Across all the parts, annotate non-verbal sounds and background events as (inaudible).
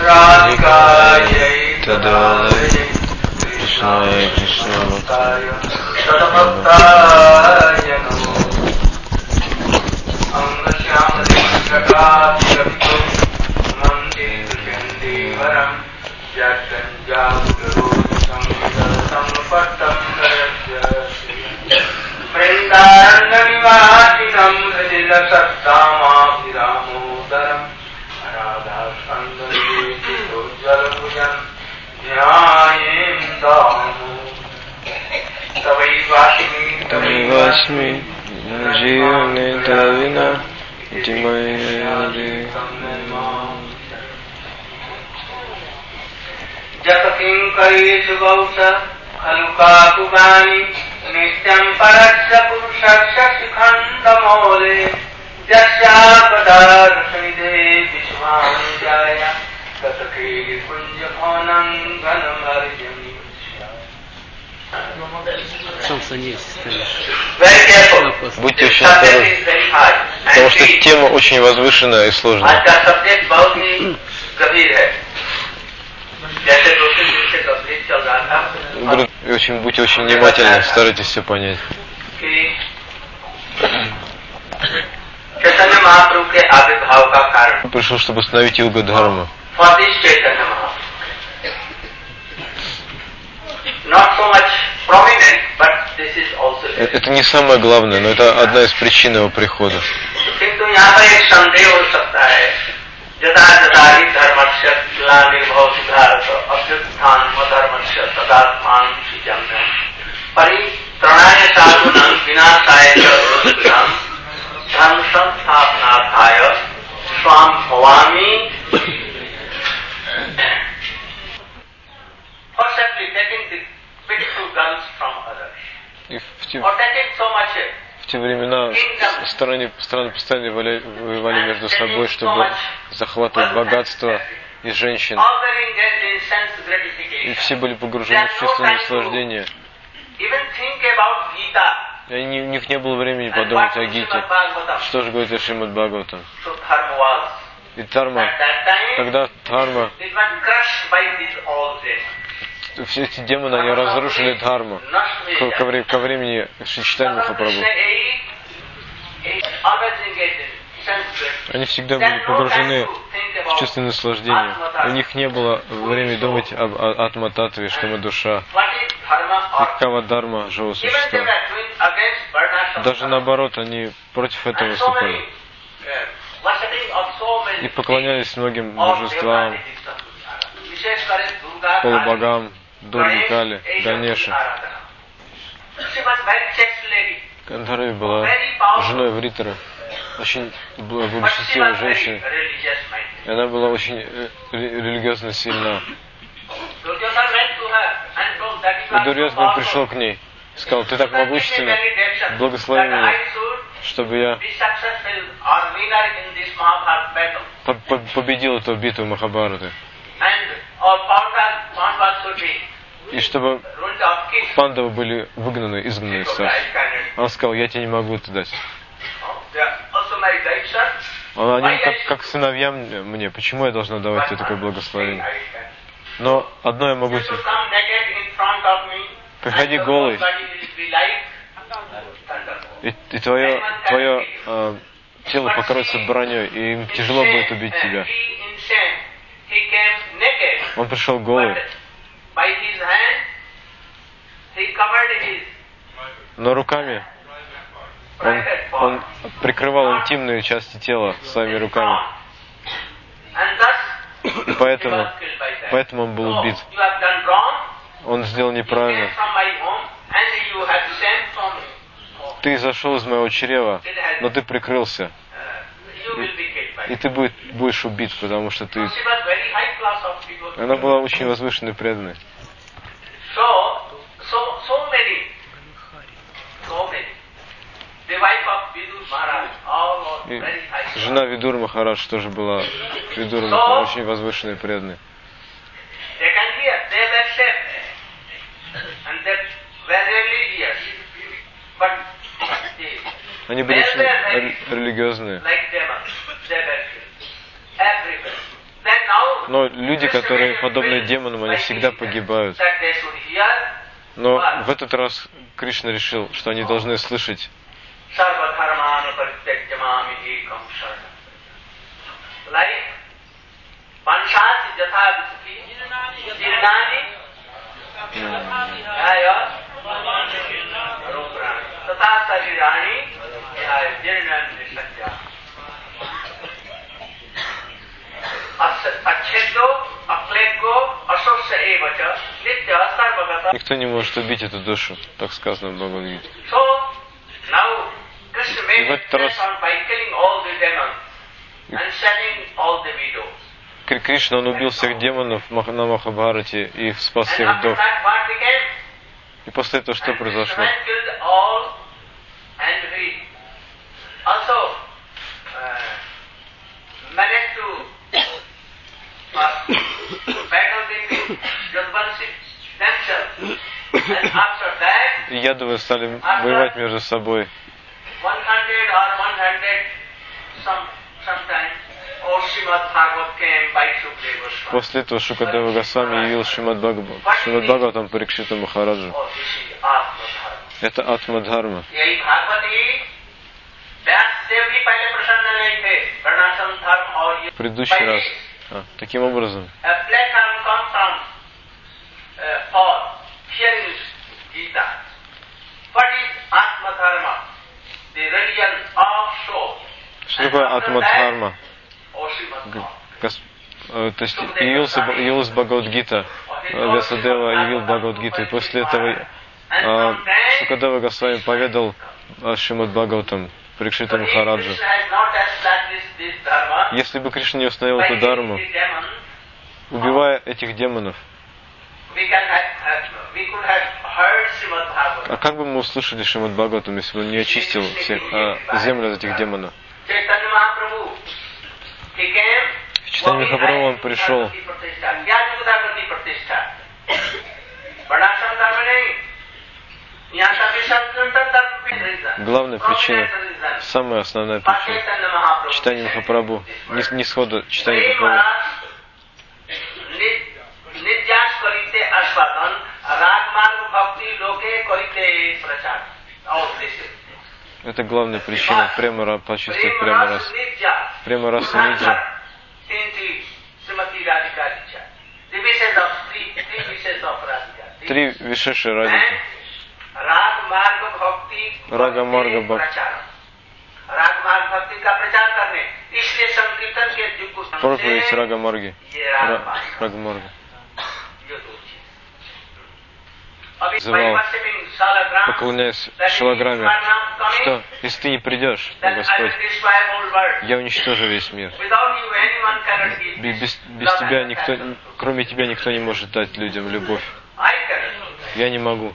राधिकायै तदालये कृष्णाय कृष्णभक्ताय शतभक्ताय नमो। गौस खलु काकुगानि नित्यं परस्य पुरुषस्य शिखण्डमौले यस्यापदारसनिधे विश्वानुजाय ततखेलि कुञ्जभवनं घनमर्जनि Солнце есть. Very careful. Будьте очень Subject осторожны, is very high. потому And что deep. тема очень возвышенная и сложная. (clears throat) Друг, очень, будьте очень внимательны, старайтесь все понять. Пришел, чтобы установить юга Дхарма. Это не самое главное, но это одна из причин его прихода. जता जता धर्मस्य ग्लानिर्भवति भारत अभ्युत्थानम धर्मस्य तदात्मानं सृजम्यं परित्रणाय साधूनां विनाशाय च रोधिनां धर्म संस्थापनार्थाय स्वां भवामि First, taking the big two guns from others. Or taking so much в те времена страны, страны постоянно воевали между собой, чтобы захватывать богатство и женщин. И все были погружены в чувственное Gita И они, у них не было времени подумать о Гите. Что же говорит Шримад was. И Дхарма, At that все эти демоны, они разрушили Дхарму. Ко, ко вре- ко времени Шичтани Махапрабху. Они всегда были погружены в чувственное наслаждение. У них не было времени думать об атма-татве, что мы душа. И какова дharma живого существа. Даже наоборот, они против этого выступали. И поклонялись многим божествам, полубогам, Дурги Кали, Ганеше. Кандарави была женой Вритера, очень бл- благочестивой женщиной. И она была очень э, ре- религиозно сильна. И Дурьязбан пришел к ней сказал, ты так могущественна, благослови меня, чтобы я по- по- победил эту битву Махабараты. И чтобы пандавы были выгнаны, изгнаны. Он сказал, я тебе не могу это дать. Он, они как, как сыновья мне, мне, почему я должна давать тебе такое благословение? Но одно я могу тебе. Приходи голый, и, и твое, твое э, тело покроется броней, и им тяжело будет убить тебя. Он пришел голый, но руками он, он прикрывал интимные части тела своими руками. И поэтому, поэтому он был убит. Он сделал неправильно. Ты зашел из моего чрева, но ты прикрылся. И ты будет- будешь убит, потому что ты... Она была очень возвышенной преданной. И жена Видур Махарадж тоже была Видур Махарадж, очень religious. But the, Они были очень ре- религиозные. Но люди, которые подобны демонам, они всегда погибают. Но в этот раз Кришна решил, что они должны слышать Sarvadharmana parityajamami ekam sharanam. Like Panchati jatha visuki jirnani jaya ruprani tata sarirani jaya jirnan nisanja. अच्छेदो अक्लेको असोस्य एव च नित्य सर्वगत Никто не может убить эту душу, так сказано в Бхагавадгите. So now Krishna made и в этот раз- Кришна, он убил всех демонов на Махабхарате и спас всех вдов. И после этого что произошло? Krishna killed all and he После этого Шукадева Госвами явил Шимад Бхагаватам Парикшита Махараджу. Это Атмадхарма. В предыдущий раз. А, таким образом. Что такое атмадхарма? Or Srimad Г- Bhagavatam. Гос- э, То есть явился, явилась Бхагавадгита, э, Весадева явил Бхагавадгиту, и после этого э, Шукадева Госвами поведал о Шримад Бхагаватам this dharma, Если бы Кришна не установил эту дарму, убивая этих демонов, а как бы мы услышали Шримад Бхагаватам, если бы он не очистил всех, э, землю от этих демонов? к читанию Хаброва он пришел. Главная причина, самая основная причина читания Махапрабху, не, не сходу читания Махапрабху. রাগ মার্গ ভক্তি Это главная причина, прямо ра- почувствовать Prema прямо ras раз. nidya. Prema rasa nidya. Tinti Srimati Radhika Dicha. The wishes of three, three wishes of Radhika. Три вишеши радики. राग मार्ग भक्ति राग मार्ग भक्ति। प्रचार राग मार्ग भक्ति का प्रचार करने इसलिए संकीर्तन के युग को समझे, Проповедь Рага Марги. Называл, Поклоняясь шалаграме, что если ты не придешь, Господь, я уничтожу весь мир. Без, без тебя никто, кроме тебя никто не может дать людям любовь. Я не могу.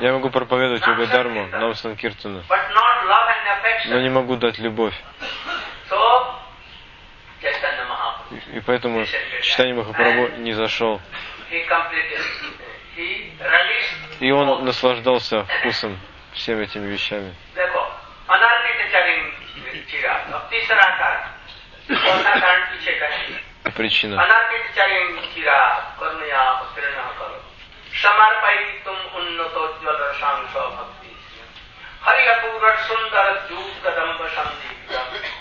Я могу проповедовать Йога Дарму, Нам Санкиртану, но не могу дать любовь и поэтому читание Махапрабху не зашел. И он наслаждался вкусом всеми этими вещами. Причина. সমর্পয়িতুম উন্নতোজ্জ্বল রসাংশ ভক্তি হরিয়পুর সুন্দর যুগ কদম্ব সন্দীপ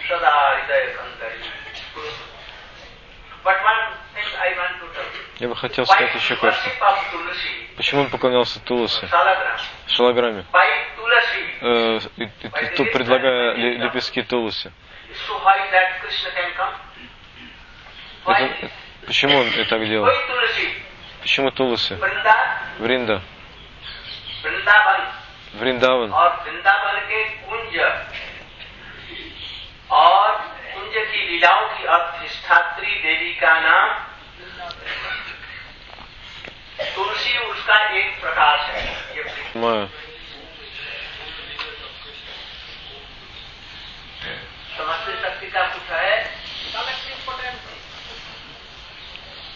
সদা হৃদয় я бы хотел сказать еще кое-что. Почему он поклонялся Туласе? Шалаграме. Э, тут предлагая лепестки Туласе. Почему он это так делал? Почему Туласе? Вринда. Вриндаван. Вриндаван. कुंज की लीलाओं की अधिष्ठात्री देवी का नाम तुलसी उसका एक प्रकाश है। समस्ती शक्ति का कुछ है? Collective potency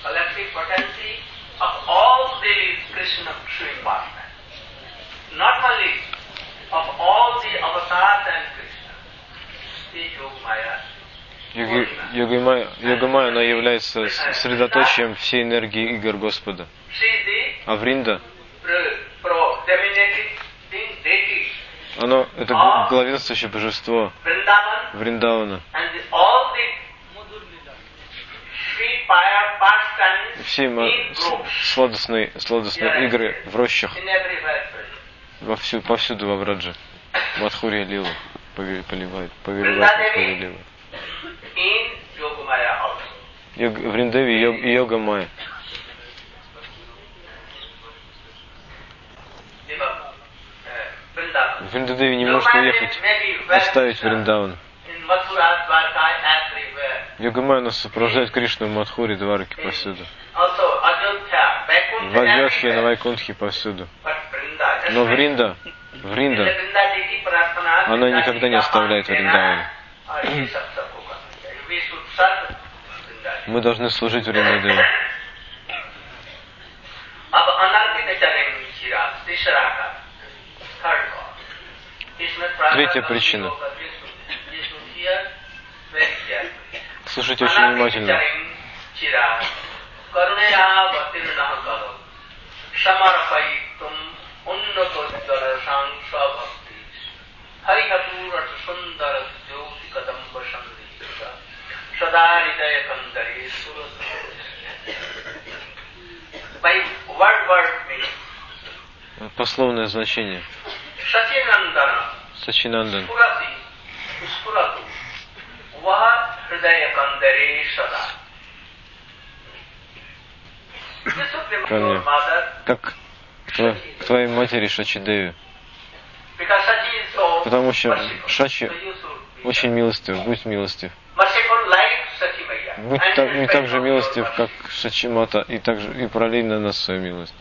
collective potency of all devi Krishna Shri part not only of all the अवतार एंड कृष्ण योग माया है Йоги, йога Майя, йога Майя, она является средоточием всей энергии игр Господа. А Вринда, оно это главенствующее божество Вриндавана. Все сладостные, сладостные игры в рощах, вовсю, повсюду во Врадже. Мадхурия Лила поливает, Мадхурия Лила in в Риндеве йог, йога моя. В Вриндаве не может уехать, оставить вриндаун. Йога моя нас сопровождает Кришну в Мадхуре, Двараке повсюду. В Адьошье, на Вайкунтхе повсюду. Но Вринда, Вринда, она никогда не оставляет Вриндавана. Мы должны служить в Риндадеве. Третья причина. Слушайте очень внимательно. Hari Kapur, Sundar, सदा हृदय कंदरे सुर By word word meaning. Пословное значение. सचिनंदन Сачинандан. स्फुरति स्फुरतु वह हृदय कंदरे सदा The Supreme Правильно. Lord Mother, Как к тво- к твоей матери Шачидеве. because Sachi is so Потому что merciful. Шачи So you should be очень милостив, будь милостив. Ну, Будь так, не так же милостив, как Шачимата, и, так же, и пролей на нас свою милость.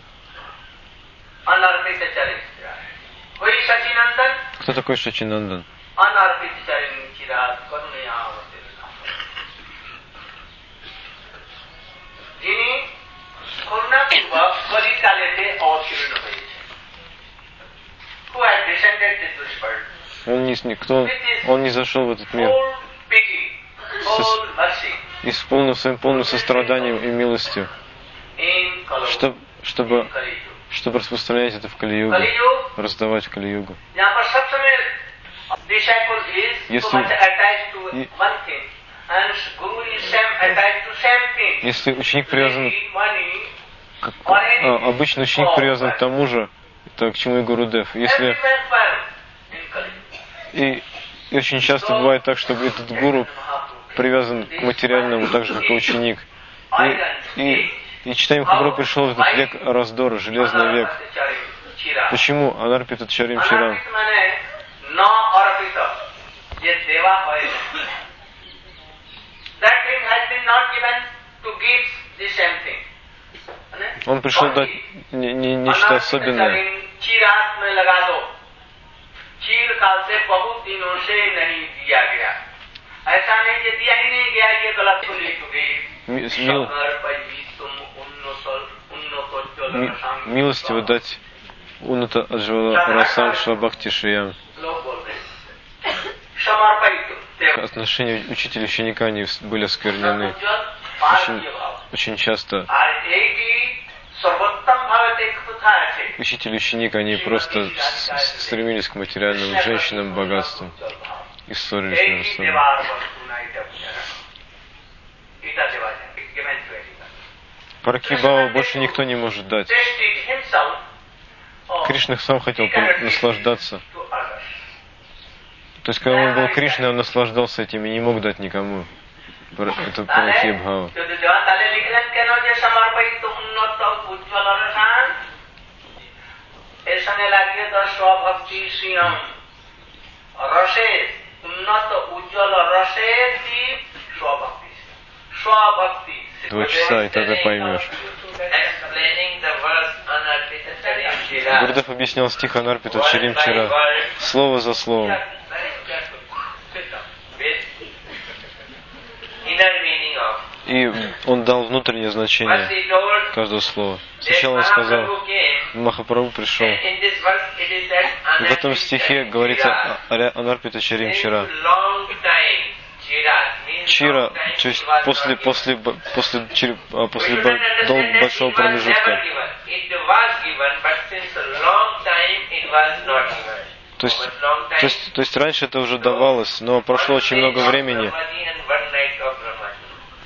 Кто такой Шачинандан? Он не, никто, он? Не зашел в этот мир. Со, исполнив своим полным состраданием и милостью, чтобы, чтобы, чтобы распространять это в Кали-югу, раздавать в Кали-югу. Если, если ученик привязан, как, а, обычно ученик привязан к тому же, то к чему и Гуру Дев. Если и, и очень часто бывает так, что этот гуру привязан к материальному, так же как и ученик. И, и, и читаем Хабру пришел в этот век раздора, железный век. Почему? Анарпита Чарим Чирам. अनार्पित माने न अर्पित ये देवा है that thing has been not given to give the same thing माने Он пришел only дать не- не- нечто अनार्पित особенное. शरीर चीरात में लगा दो चीर काल से बहुत दिनों से नहीं दिया गया ऐसा नहीं कि दिया ही नहीं गया ये गलत सुनी चुकी Ми- с- мил- तुम उन्नत उन्नत ми- милостиво дать Уната Аджвала Расам Швабхакти Шиям. लोग बोल रहे हैं। समर्पित देव Отношения учителя и ученика они вс- были осквернены समुज्ज्वल भारतीय очень, भाव очень часто. और एक ही सर्वोत्तम भाव एक प्रथा है Учитель и ученик, они просто с- с- стремились к материальным женщинам, богатству историю Иерусалима. Паракибау больше никто не может дать. Кришна сам хотел наслаждаться. То есть, когда он был Кришной, он наслаждался этим и не мог дать никому. Это Паракибхава. এর উন্নত উজ্জ্বল রসে দীপ Два часа, и тогда поймешь. Гурдев объяснял стих Анарпита Чарим вчера, слово за словом. И он дал внутреннее значение каждого слова. Сначала он сказал, Махапрабху пришел. В этом стихе говорится о Анарпита Чарим вчера. Чира, то есть после, после, после, после, после большого промежутка. То есть, то, есть, то есть раньше это уже давалось, но прошло очень много времени.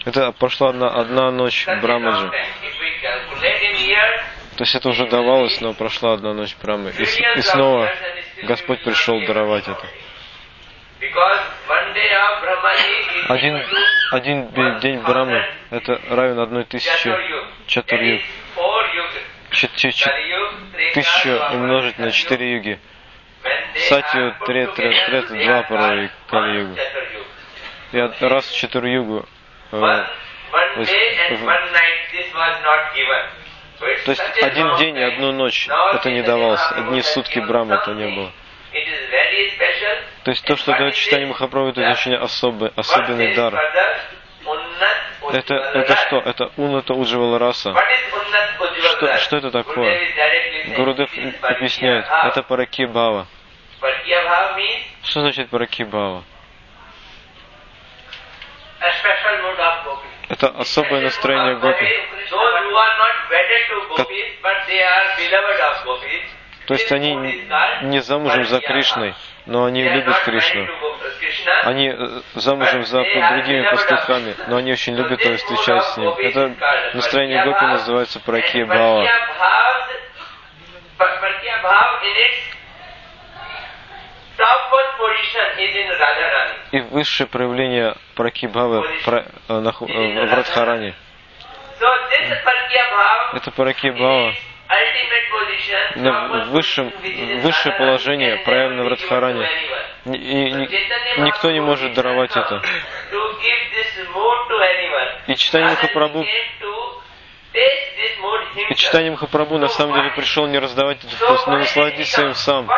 Это прошла одна, одна ночь Брамаджи. То есть это уже давалось, но прошла одна ночь Брамы. И, и снова Господь пришел даровать это. Один, один день Брамы это равен одной тысяче чатурьюг. Тысячу умножить на четыре юги. Сатью, трет, трет, два порой кали-югу. И раз в четыре югу то есть один день и одну ночь это не давалось, одни сутки Брама это не было. То есть то, что дает читание Махапрабху, это очень особый, особенный дар. Это, это что? Это Уната Удживала раса. Что, что это такое? Гурудев объясняет, это Параки Бава. Что значит Параки Бава? Это особое настроение гопи. То есть они не замужем за Кришной, но они любят Кришну. Они э, замужем за другими пастухами, но они очень любят его встречать с ним. Это настроение гопи называется Пракия Бава. И высшее проявление Пракибхавы в Радхаране. Это Паракибхава высшем, высшее положение проявлено в Радхаране. И, и никто не может даровать это. И читание Махапрабху и читание Махапрабху на самом деле пришел не раздавать этот вкус, но насладиться им сам.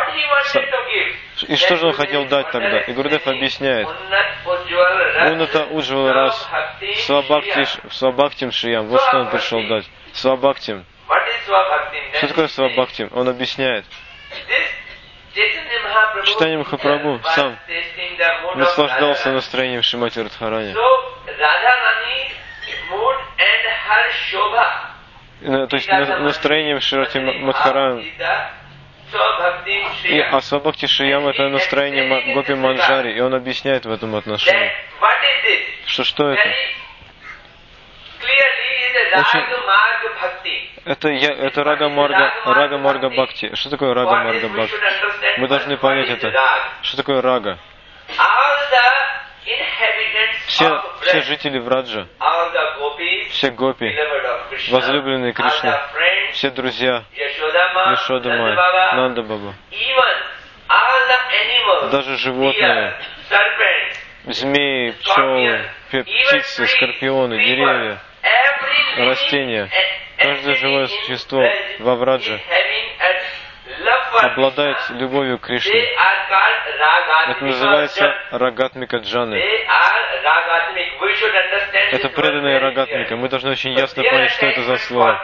И что же он хотел дать тогда? И Гурдев объясняет. Уната Уджвал раз Свабхактим Шиям. Вот что он пришел дать. Свабхактим. Что такое Свабхактим? Он объясняет. Читание Махапрабху сам наслаждался настроением Шимати Радхарани. Э, то есть настроением Ширати Мадхаран. И Асвабхакти Шиям это настроение Гопи Манджари, и он объясняет в этом отношении. Что что это? Очень... Это, я, это рага марга, рага марга бхакти. Что такое рага марга бхакти? Мы должны понять это. Что такое рага? Все, все жители Враджа, все гопи, возлюбленные Кришны, все друзья, Ешода Май, Нанда Баба, даже животные, змеи, пчелы, птицы, скорпионы, деревья, растения, каждое живое существо во Враджа обладает любовью к Кришне. Это называется рагатмика джаны. Это преданные рагатмика. Мы должны очень ясно понять, что это за слово.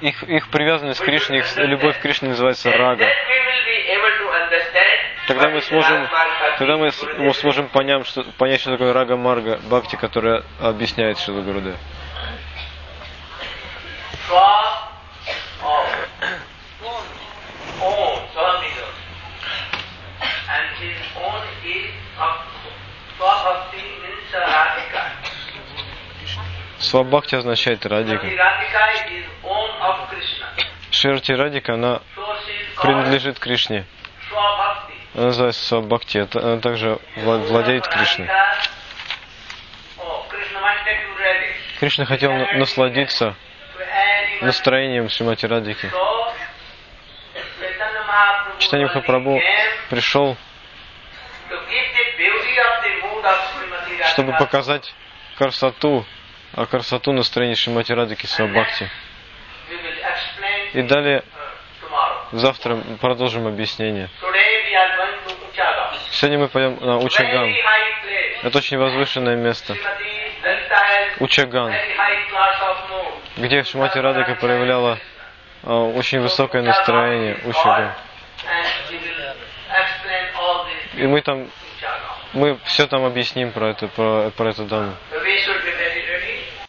Их, их привязанность к Кришне, их любовь к Кришне называется рага. Тогда мы сможем, тогда мы, сможем понять, что, понять, что такое рага марга, бхакти, которая объясняет Шила Гурудев. Свабхакти означает Радика. Ширти Радика, она принадлежит Кришне. Она называется Свабхакти. Она также владеет Кришной. Кришна хотел насладиться настроением Шримати Радики. Читание Махапрабху пришел, чтобы показать красоту, а красоту Свабхакти. we will explain И далее, завтра продолжим объяснение. Сегодня мы пойдем на Учаган. Это очень возвышенное место. Учаган, где Шримати Радхика проявляла а, очень высокое настроение. Учаган. И мы там, мы все там объясним про это, про, про эту даму.